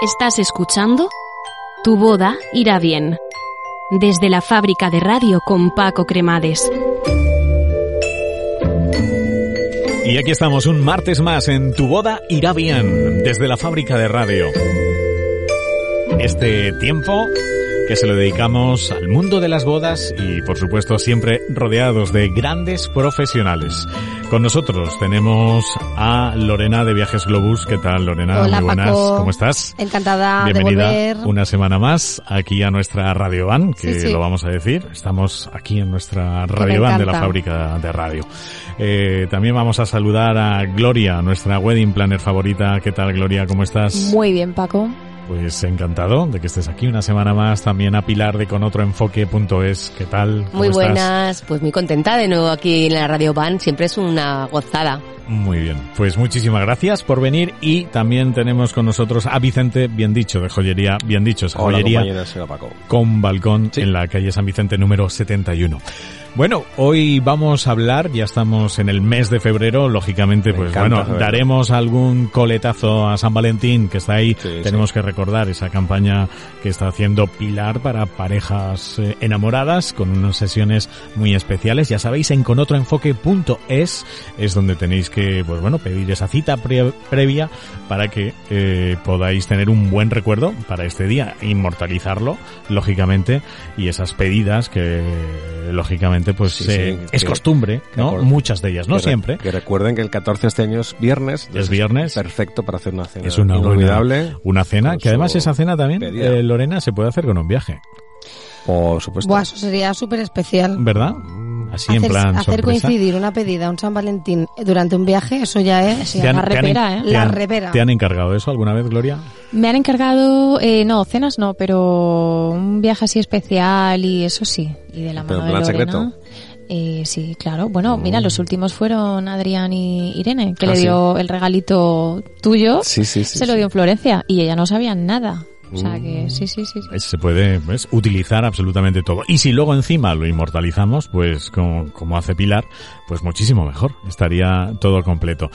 Estás escuchando Tu boda irá bien. Desde la fábrica de radio con Paco Cremades. Y aquí estamos un martes más en Tu boda irá bien. Desde la fábrica de radio. Este tiempo que se lo dedicamos al mundo de las bodas y por supuesto siempre rodeados de grandes profesionales. Con nosotros tenemos a Lorena de Viajes Globus. ¿Qué tal, Lorena? Hola, Muy buenas. Paco. ¿Cómo estás? Encantada Bienvenida de volver. una semana más aquí a nuestra Radio Van, que Sí, sí. lo vamos a decir. Estamos aquí en nuestra Radio Van de la fábrica de radio. Eh, también vamos a saludar a Gloria, nuestra wedding planner favorita. ¿Qué tal, Gloria? ¿Cómo estás? Muy bien, Paco. Pues encantado de que estés aquí una semana más. También a Pilar de conotroenfoque.es. ¿Qué tal? ¿Cómo Muy estás? buenas, pues muy contenta de nuevo aquí en la Radio Van, siempre es una gozada. Muy bien. Pues muchísimas gracias por venir y también tenemos con nosotros a Vicente, bien dicho, de joyería, bien dicho, esa Hola, joyería Paco. con balcón Sí. en la calle San Vicente número 71. Bueno, hoy vamos a hablar, ya estamos en el mes de febrero, lógicamente, Me pues encanta bueno, febrero. daremos algún coletazo a San Valentín que está ahí. Sí, Tenemos que recordar esa campaña que está haciendo Pilar para parejas eh, enamoradas con unas sesiones muy especiales. Ya sabéis, en conotroenfoque.es es donde tenéis que, pues bueno, pedir esa cita pre- previa para que eh, podáis tener un buen recuerdo para este día, inmortalizarlo, lógicamente, y esas pedidas que, lógicamente, pues Sí, eh, sí, es que- costumbre, que ¿no? Muchas de ellas, no Que re- siempre. Que recuerden que el 14 de este año es viernes. Es viernes. Perfecto para hacer una cena Es una buena- inolvidable. Una cena, Con que además esa cena también, eh, Lorena, se puede hacer con un viaje, Por supuesto. Buah, eso sería súper especial. ¿verdad? Así en hacer plan hacer sorpresa. coincidir una pedida, un San Valentín durante un viaje, eso ya es Sí, ¿Te han- la han- repera, ¿eh? te La han- repera. ¿Te han encargado eso alguna vez, Gloria? Me han encargado, eh, no, cenas no, pero un viaje así especial y eso sí. Y de la Pero mano en de plan Lorena. secreto. Eh, sí, claro. Bueno, mira, los últimos fueron Adrián y Irene, que Ah, le sí. dio el regalito tuyo. Sí, sí, sí. se lo sí. dio en Florencia y ella no sabía nada. O sea Mm. que sí, sí, sí. sí. Es- Se puede pues, utilizar absolutamente todo. Y si luego encima lo inmortalizamos, pues como, como hace Pilar, pues muchísimo mejor. Estaría todo completo.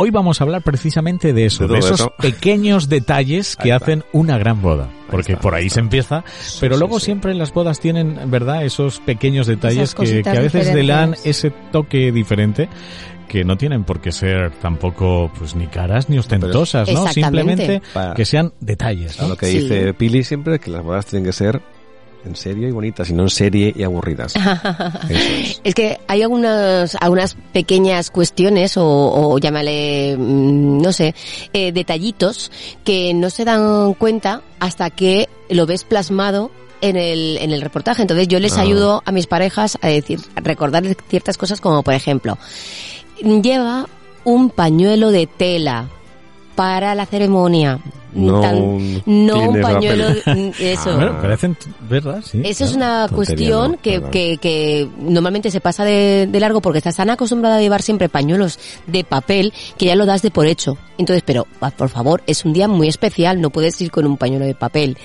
Hoy vamos a hablar precisamente de eso, De esos eso. pequeños detalles que hacen una gran boda. Porque está, por ahí está. se empieza, pero sí, luego sí. siempre las bodas tienen, ¿verdad? Esos pequeños detalles que, a veces le dan ese toque diferente que no tienen por qué ser tampoco pues ni caras ni ostentosas, ¿no? Simplemente Para- que sean detalles, lo que Sí. dice Pili siempre es que las bodas tienen que ser en serio y bonitas y no en serie y aburridas. Es. Es que hay algunas, algunas pequeñas cuestiones o, o llámale, mm, no sé, eh, detallitos que no se dan cuenta hasta que lo ves plasmado en el, en el reportaje. Entonces yo les Ah. ayudo a mis parejas a decir, a recordar ciertas cosas como por ejemplo, lleva un pañuelo de tela para la ceremonia. No Tan- no un pañuelo, papel. eso. Ah, Bueno, parecen, ¿verdad? Sí. Eso es claro. una Tontería, cuestión ¿no? que, que, que normalmente se pasa de, de largo porque estás tan acostumbrada a llevar siempre pañuelos de papel que ya lo das de por hecho. Entonces, pero ah, por favor, es un día muy especial, no puedes ir con un pañuelo de papel.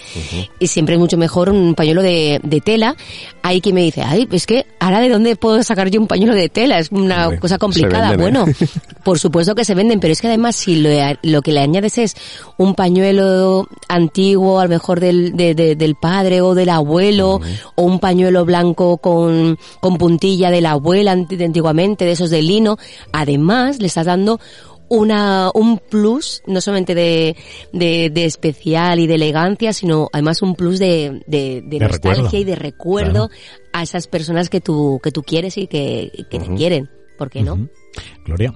Y siempre es mucho mejor un pañuelo de, de tela. Hay quien me dice, ay, es que ahora de dónde puedo sacar yo un pañuelo de tela? Es una Hombre, cosa complicada. venden, ¿eh? bueno, por supuesto que se venden, pero es que además si lo, lo que le añades es un pañuelo antiguo, a lo mejor del, de- de- del padre o del abuelo, o un pañuelo blanco con, con puntilla de la abuela de antiguamente, de esos de lino, además le estás dando una, un plus, no solamente de, de, de especial y de elegancia, sino además un plus de, de, de nostalgia recuerdo. y de recuerdo a esas personas que tú, que tú quieres y que, que te quieren. ¿Por qué no? Gloria.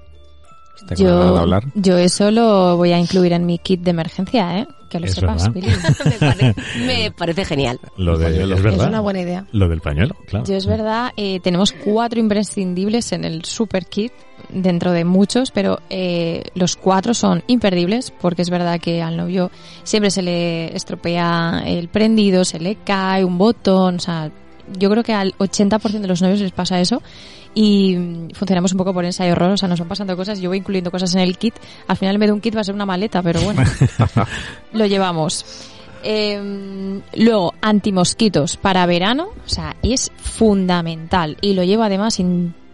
Tengo ganas de Yo, hablar. yo eso lo voy a incluir en mi kit de emergencia, ¿eh? Que lo sepas. Pili. me, parece, me parece genial. Lo de, pañuelo. es verdad. Es una buena idea. Lo del pañuelo, claro. Yo es verdad, eh, tenemos cuatro imprescindibles en el super kit, dentro de muchos, pero eh, los cuatro son imperdibles, porque es verdad que al novio siempre se le estropea el prendido, se le cae un botón, o sea, yo creo que al 80% de los novios les pasa eso y funcionamos un poco por ensayo error, o sea, nos van pasando cosas, yo voy incluyendo cosas en el kit, al final en vez de un kit va a ser una maleta, pero bueno, lo llevamos. Eh, luego, antimosquitos para verano, o sea, es fundamental y lo llevo además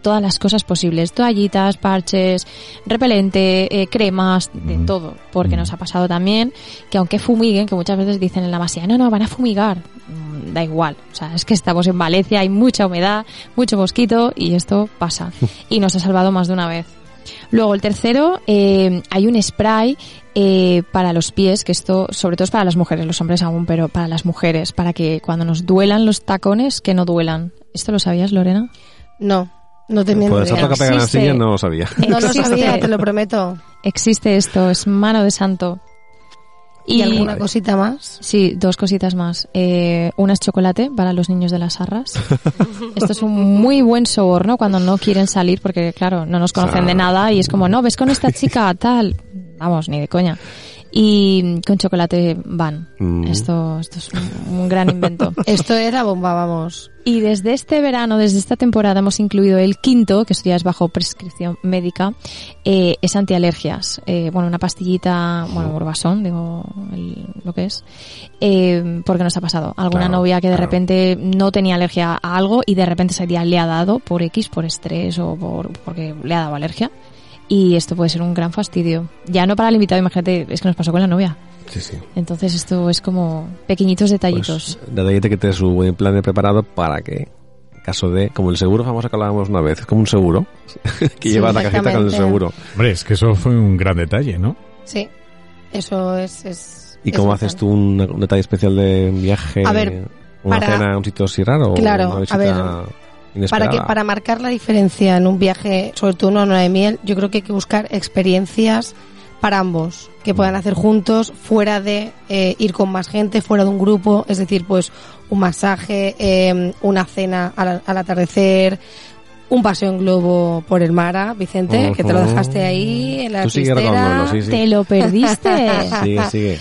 todas las cosas posibles, toallitas, parches, repelente, eh, cremas, de todo, porque nos ha pasado también que aunque fumiguen, que muchas veces dicen en la masía, no, no, van a fumigar, Mm, da igual, o sea, es que estamos en Valencia, hay mucha humedad, mucho mosquito y esto pasa. Y nos ha salvado más de una vez. Luego el tercero, eh, hay un spray eh, para los pies, que esto sobre todo es para las mujeres, los hombres aún, pero para las mujeres, para que cuando nos duelan los tacones, que no duelan. ¿Esto lo sabías, Lorena? No, no te Por miento. esa toca pegar en la existe. silla no lo sabía. No lo sabía, te lo prometo. Existe esto, es mano de santo. ¿Y, alguna cosita más? Sí, dos cositas más. Eh, una es chocolate para los niños de las arras. Esto es un muy buen soborno cuando no quieren salir porque, claro, no nos conocen de nada y es como, no, ves con esta chica tal. Vamos, ni de coña. Y con chocolate van. Mm. Esto, esto es un, un gran invento. Esto es la bomba, vamos. Y desde este verano, desde esta temporada, hemos incluido el quinto, que esto ya es bajo prescripción médica, eh, es antialergias. Eh, bueno, una pastillita, bueno, burbasón, digo el- lo que es. Eh, porque nos ha pasado. Alguna Claro, novia que de claro. repente no tenía alergia a algo y de repente ese día le ha dado por X, por estrés o por, porque le ha dado alergia. Y esto puede ser un gran fastidio. Ya no para el invitado, imagínate, es que nos pasó con la novia. Sí, sí. Entonces esto es como pequeñitos detallitos. Pues, detallete que te su buen plan de preparado para que, en caso de, como el seguro famoso que hablábamos una vez, es como un seguro, que Sí, llevas la cajita con el seguro. Hombre, es que eso fue un gran detalle, ¿no? Sí, eso es... es ¿Y es cómo haces tú un, un detalle especial de un viaje? A ver, una para- cena a un sitio así raro? o Claro, a ver, inesperada? Para que para marcar la diferencia en un viaje, sobre todo una luna de miel, yo creo que hay que buscar experiencias para ambos que Mm. puedan hacer juntos, fuera de eh, ir con más gente, fuera de un grupo, es decir, pues un masaje, eh, una cena al, al atardecer, un paseo en globo por el mar, Vicente, que te lo dejaste ahí en la Tú sigue pistera. recordándolo, sí, sí. Te lo perdiste. Sigue, sigue.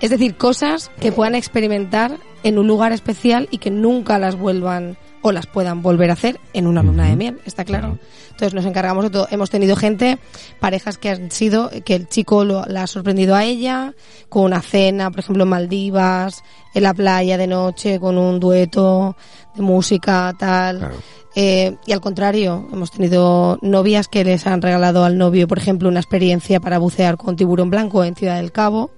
Es decir, cosas que puedan experimentar en un lugar especial y que nunca las vuelvan o las puedan volver a hacer en una luna de miel, está claro. Claro. Entonces nos encargamos de todo. Hemos tenido gente, parejas que han sido, que el chico lo- la ha sorprendido a ella, con una cena, por ejemplo, en Maldivas, en la playa de noche, con un dueto de música, tal. Claro. Eh, y al contrario, hemos tenido novias que les han regalado al novio, por ejemplo, una experiencia para bucear con tiburón blanco en Ciudad del Cabo.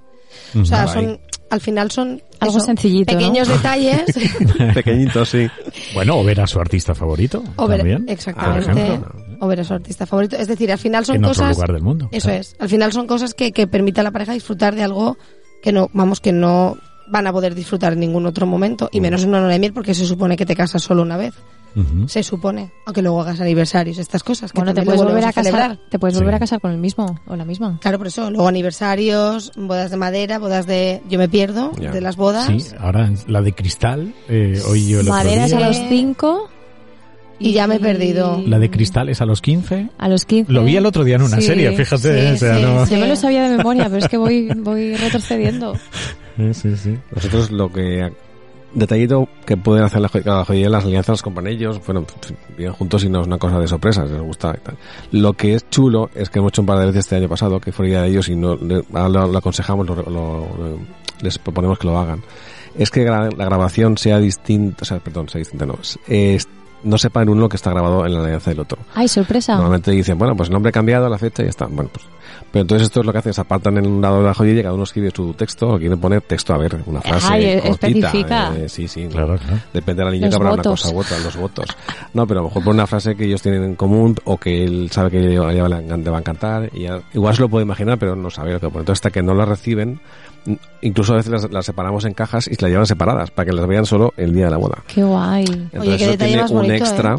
O sea, son, al final son Algo eso, sencillito, ¿no? pequeños detalles. Pequeñito, sí. Bueno, o ver a su artista favorito. o ver, también, exactamente. o ver a su artista favorito. Es decir, al final son en otro cosas. lugar del mundo. Eso claro. es. Al final son cosas que, que permiten a la pareja disfrutar de algo que no, vamos, que no van a poder disfrutar en ningún otro momento. Y menos en una luna de miel porque se supone que te casas solo una vez. Ujú. Se supone. Aunque luego hagas aniversarios, estas cosas. Que Bueno, te puedes volver a volvemos casar, celebrar. te puedes Sí. volver a casar con el mismo o la misma. Claro, por eso. Luego aniversarios, bodas de madera, bodas de... Yo me pierdo Ya. de las bodas. Sí, ahora la de cristal, eh, hoy yo Maderas a los 5 Y ya me he perdido. La de cristal es a los 15. A los 15. Lo vi el otro día en una Sí, serie, fíjate. sí, o sea, sí, no- sí. Yo me lo sabía de memoria, pero es que voy, voy retrocediendo. Sí, sí, sí. Nosotros lo que... Detallito que pueden hacer la, cada joyería, las alianzas con ellos, bueno, viven juntos y no es una cosa de sorpresas, les gusta y tal. Lo que es chulo es que hemos hecho un par de veces este año pasado, que fue idea de ellos y no, le- lo, lo aconsejamos, lo- lo- lo- les proponemos que lo hagan. Es que gra- la grabación sea distinta, o sea, perdón, sea distinta, no, es- no sepa en uno que está grabado en la alianza del otro. Ay, sorpresa. Normalmente dicen, bueno, pues el nombre ha cambiado, la fecha y ya está. Bueno, pues. Pero entonces esto es lo que hacen, se apartan en un lado de la joyería, cada uno escribe su texto, o quieren poner texto, a ver, una frase Ay, eh, cortita. eh, sí, sí. Claro, claro. Depende de la niña Los que habrá votos. una cosa u otra, los votos. No, pero a lo mejor pone una frase que ellos tienen en común, o que él sabe que ella le va a encantar, y ya- igual se lo puede imaginar, pero no sabe lo que pone. Entonces hasta que no la reciben, incluso a veces las, las separamos en cajas y las llevan separadas, para que las vean solo el día de la boda. Qué guay. Entonces qué eso tiene más un bonito, extra, ¿eh?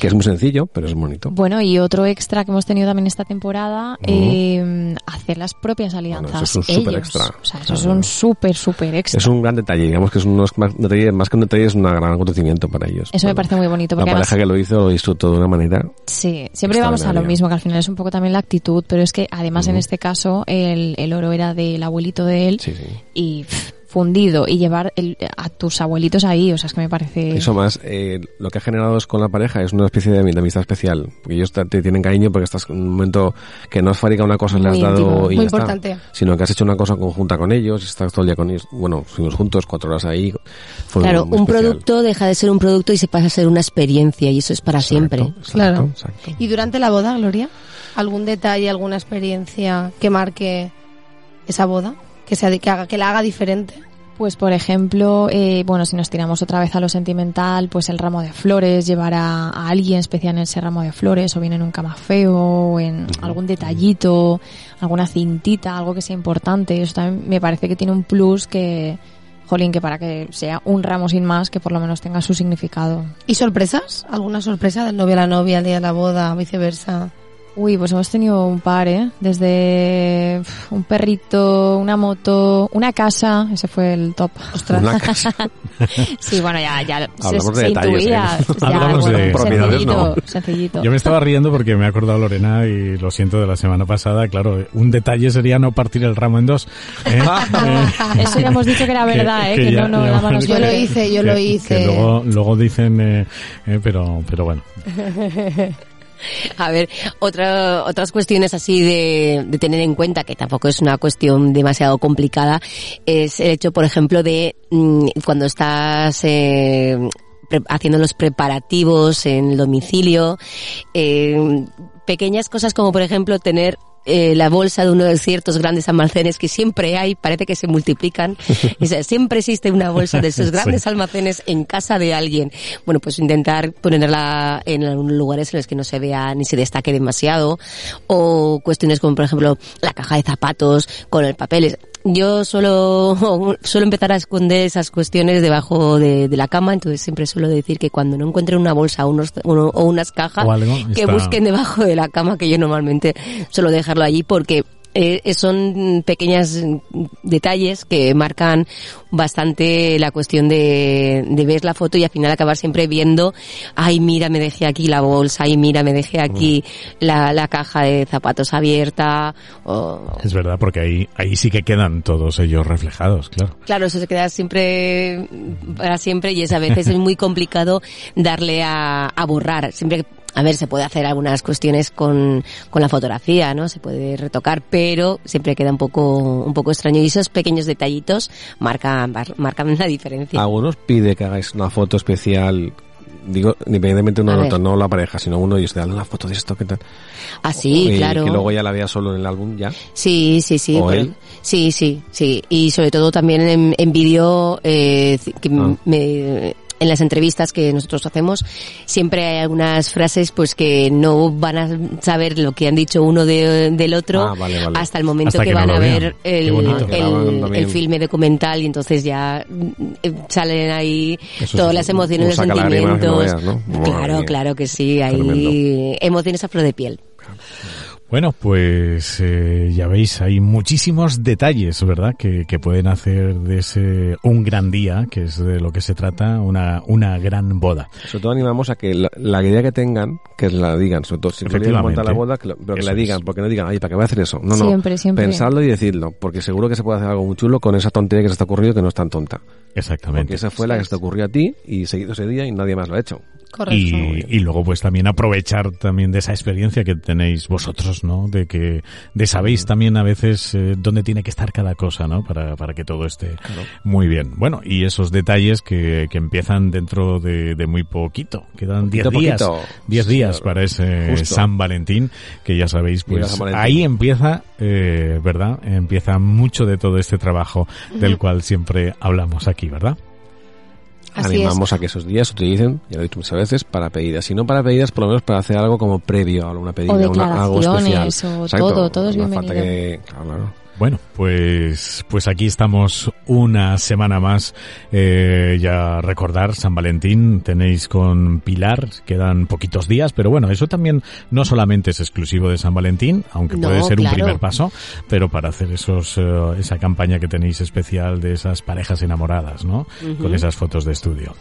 Que es muy sencillo, pero es bonito. Bueno, y otro extra que hemos tenido también esta temporada, eh, hacer las propias alianzas. eso es un súper extra. O sea, eso es un súper, súper extra. Es un gran detalle, digamos que es un más, detalle, más que un detalle, es un gran acontecimiento para ellos. Eso me parece muy bonito. La Porque además, pareja que lo hizo lo disfrutó de una manera. sí, siempre vamos a lo mismo, que al final es un poco también la actitud, pero es que además en este caso el, el oro era del abuelito de él Sí, sí. y pff, fundido y llevar el- a tus abuelitos ahí, o sea, es que me parece... Eso más, eh, lo que ha generado es con la pareja es una especie de, de amistad especial. Porque ellos te, te tienen cariño porque estás en un momento que no has fabricado una cosa, le has dado íntimo. y Muy ya está. importante. Sino que has hecho una cosa conjunta con ellos, y estás todo el día con ellos. Bueno, fuimos juntos cuatro horas ahí. Fue Claro, muy un especial. producto deja de ser un producto y se pasa a ser una experiencia y eso es para siempre. Exacto, Claro. exacto. ¿Y durante la boda, Gloria? ¿Algún detalle, alguna experiencia que marque esa boda? Que, sea, que, haga, que la haga diferente. Pues por ejemplo, eh, bueno, si nos tiramos otra vez a lo sentimental, pues el ramo de flores, llevar a, a alguien especial en ese ramo de flores, o bien en un camafeo, o en algún detallito, alguna cintita, algo que sea importante. Eso también me parece que tiene un plus que, jolín, que para que sea un ramo sin más, que por lo menos tenga su significado. ¿Y sorpresas? ¿Alguna sorpresa del novio a la novia, el día de la boda, viceversa? Uy, pues hemos tenido un par, ¿eh? Desde un perrito, una moto, una casa, ese fue el top. Ostras. Una casa. Sí, bueno, ya, ya se, Hablamos de se detalles, intuía. ¿eh? Ya, Hablamos bueno, de propiedades, ¿no? sencillito. Yo me estaba riendo porque me he acordado Lorena y lo siento de la semana pasada. Claro, un detalle sería no partir el ramo en dos. ¿eh? Eh, Eso ya hemos dicho que era verdad, ¿eh? Que, ya- no, no los Yo lo hice, yo que- lo que hice. luego, luego dicen, eh, eh, pero, pero bueno. A ver, otra, otras cuestiones así de, tener en cuenta, que tampoco es una cuestión demasiado complicada, es el hecho, por ejemplo, de mm, cuando estás eh, pre- haciendo los preparativos en el domicilio, eh, pequeñas cosas como, por ejemplo, tener eh, la bolsa de uno de ciertos grandes almacenes que siempre hay, parece que se multiplican. O sea, siempre existe una bolsa de esos grandes Sí. almacenes en casa de alguien. Bueno, pues intentar ponerla en algunos lugares en los que no se vea ni se destaque demasiado. O cuestiones como, por ejemplo, la caja de zapatos con el papel. Yo suelo, suelo empezar a esconder esas cuestiones debajo de, de la cama, entonces siempre suelo decir que cuando no encuentren una bolsa o, unos, uno- o unas cajas, O algo, que está- busquen debajo de la cama, que yo normalmente suelo dejarlo allí porque eh, son pequeños detalles que marcan bastante la cuestión de, de ver la foto y al final acabar siempre viendo, ay mira me dejé aquí la bolsa, ay mira me dejé aquí la, la caja de zapatos abierta, o, Es verdad, porque ahí, ahí sí que quedan todos ellos reflejados, claro. Claro, eso se queda siempre para siempre y es a veces es muy complicado darle a, a borrar. Siempre, a ver, se puede hacer algunas cuestiones con, con la fotografía, ¿no? Se puede retocar, pero siempre queda un poco, un poco extraño y esos pequeños detallitos marcan, mar- marcan la diferencia. Algunos pide que hagáis una foto especial. Digo, independientemente uno A del otro, no la pareja, sino uno y os dan una foto de esto, ¿qué tal? Ah, sí, Y claro. Que luego ya la vea solo en el álbum, ya. Sí, sí, sí. ¿O él? Sí, sí, sí. Y sobre todo también en, en vídeo, eh, que Ah. me- en las entrevistas que nosotros hacemos, siempre hay algunas frases pues que no van a saber lo que han dicho uno de- del otro Ah, vale, vale. hasta el momento Hasta que, van a ver el, el, filme documental y entonces ya eh, salen ahí Eso todas es las emociones, los no sentimientos. veas, ¿no? Madre Claro, claro que sí, hay Tremendo. emociones a flor de piel. Bueno, pues eh, ya veis, hay muchísimos detalles, ¿verdad? Que, que pueden hacer de ese un gran día, que es de lo que se trata, una, una gran boda. Sobre todo animamos a que la, la idea que tengan, que la digan. Sobre todo, si queréis Efectivamente. montar la boda, que lo- pero que la digan, es. porque no digan, ay, ¿para qué voy a hacer eso? No, no. Siempre, siempre. Pensadlo y decidlo, porque seguro que se puede hacer algo muy chulo con esa tontería que se te ha ocurrido que no es tan tonta. Exactamente. Porque esa fue la que se te ocurrió a ti y seguido ese día y nadie más lo ha hecho. Y, y luego pues también aprovechar también de esa experiencia que tenéis vosotros, ¿no? De que de sabéis también a veces eh, dónde tiene que estar cada cosa, ¿no? Para, para que todo esté muy bien. Bueno, y esos detalles que, que empiezan dentro de, de muy poquito. Quedan 10 Poquito, días. poquito. 10 días para ese justo. San Valentín, que ya sabéis, pues ahí empieza, eh, ¿verdad? Empieza mucho de todo este trabajo del cual siempre hablamos aquí, ¿verdad? Así Animamos a que esos días se utilicen, ya lo he dicho muchas veces, para pedidas. Si no para pedidas, por lo menos para hacer algo como previo a una pedida, O una- algo especial. o todo, todo es falta bienvenido. que- claro, claro. Bueno, pues, pues aquí estamos una semana más. Eh, ya recordar San Valentín tenéis con Pilar, quedan poquitos días, pero bueno, eso también no solamente es exclusivo de San Valentín, aunque No, puede ser un primer paso, pero para hacer esos, eh, esa campaña que tenéis especial de esas parejas enamoradas, ¿no? Con esas fotos de estudio.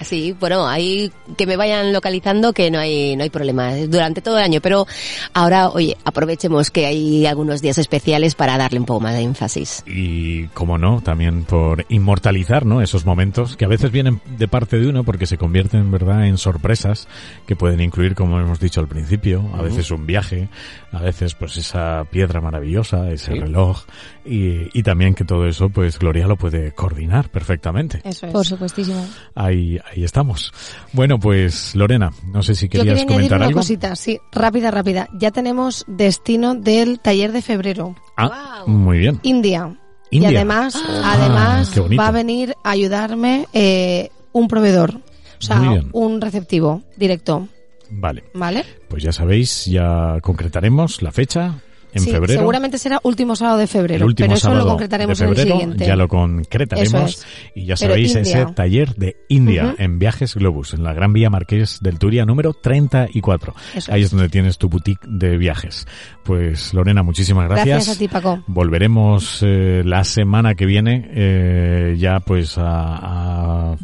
Sí, bueno, ahí que me vayan localizando que no hay no hay problema durante todo el año, pero ahora, oye, aprovechemos que hay algunos días especiales para para darle un poco más de énfasis. Y, como no, también por inmortalizar, ¿no? Esos momentos que a veces vienen de parte de uno porque se convierten, ¿verdad?, en sorpresas que pueden incluir, como hemos dicho al principio, a veces un viaje, a veces pues esa piedra maravillosa, ese reloj y, y también que todo eso, pues Gloria lo puede coordinar perfectamente. Eso es. Por supuestísimo. Ahí, ahí estamos. Bueno, pues Lorena, no sé si Yo querías añadir comentar una algo. cosita, sí, rápida, rápida. Ya tenemos destino del taller de febrero, Ah, muy bien. India. India. Y además, Ah, además va a venir a ayudarme eh, un proveedor, o sea, un receptivo directo, Vale, ¿vale? pues ya sabéis, ya concretaremos la fecha en sí, febrero. seguramente será último sábado de febrero, el último pero eso lo concretaremos de en el siguiente. ya lo concretaremos es. y ya sabéis ese taller de India en Viajes Globus, en la Gran Vía Marqués del Turia número 34. Eso Ahí es. es donde tienes tu boutique de viajes. Pues Lorena, muchísimas gracias. Gracias a ti, Paco. Volveremos eh, la semana que viene eh, ya pues a- a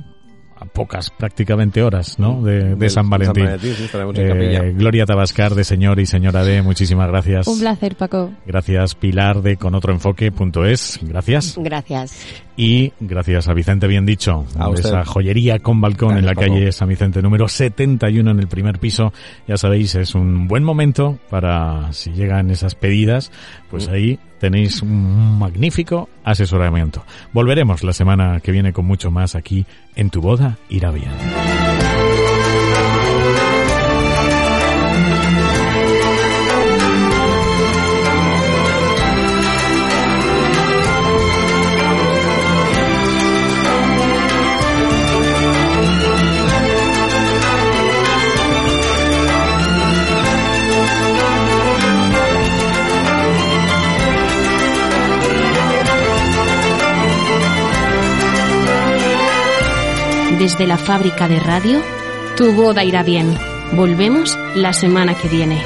pocas prácticamente horas, ¿no? De, de San Valentín. sí, estaremos en Eh. Gloria Tabascar de Señor y Señora D, muchísimas gracias. Un placer, Paco. Gracias Pilar de conotroenfoque.es, gracias. Gracias. Y gracias a Vicente Bien Dicho, A de usted. esa joyería con balcón en la calle. San Vicente número 71 en el primer piso. Ya sabéis, es un buen momento para, si llegan esas pedidas, pues Mm. ahí tenéis un magnífico asesoramiento. Volveremos la semana que viene con mucho más aquí en Tu Boda Irá Bien. Desde la fábrica de radio, tu boda irá bien. Volvemos la semana que viene.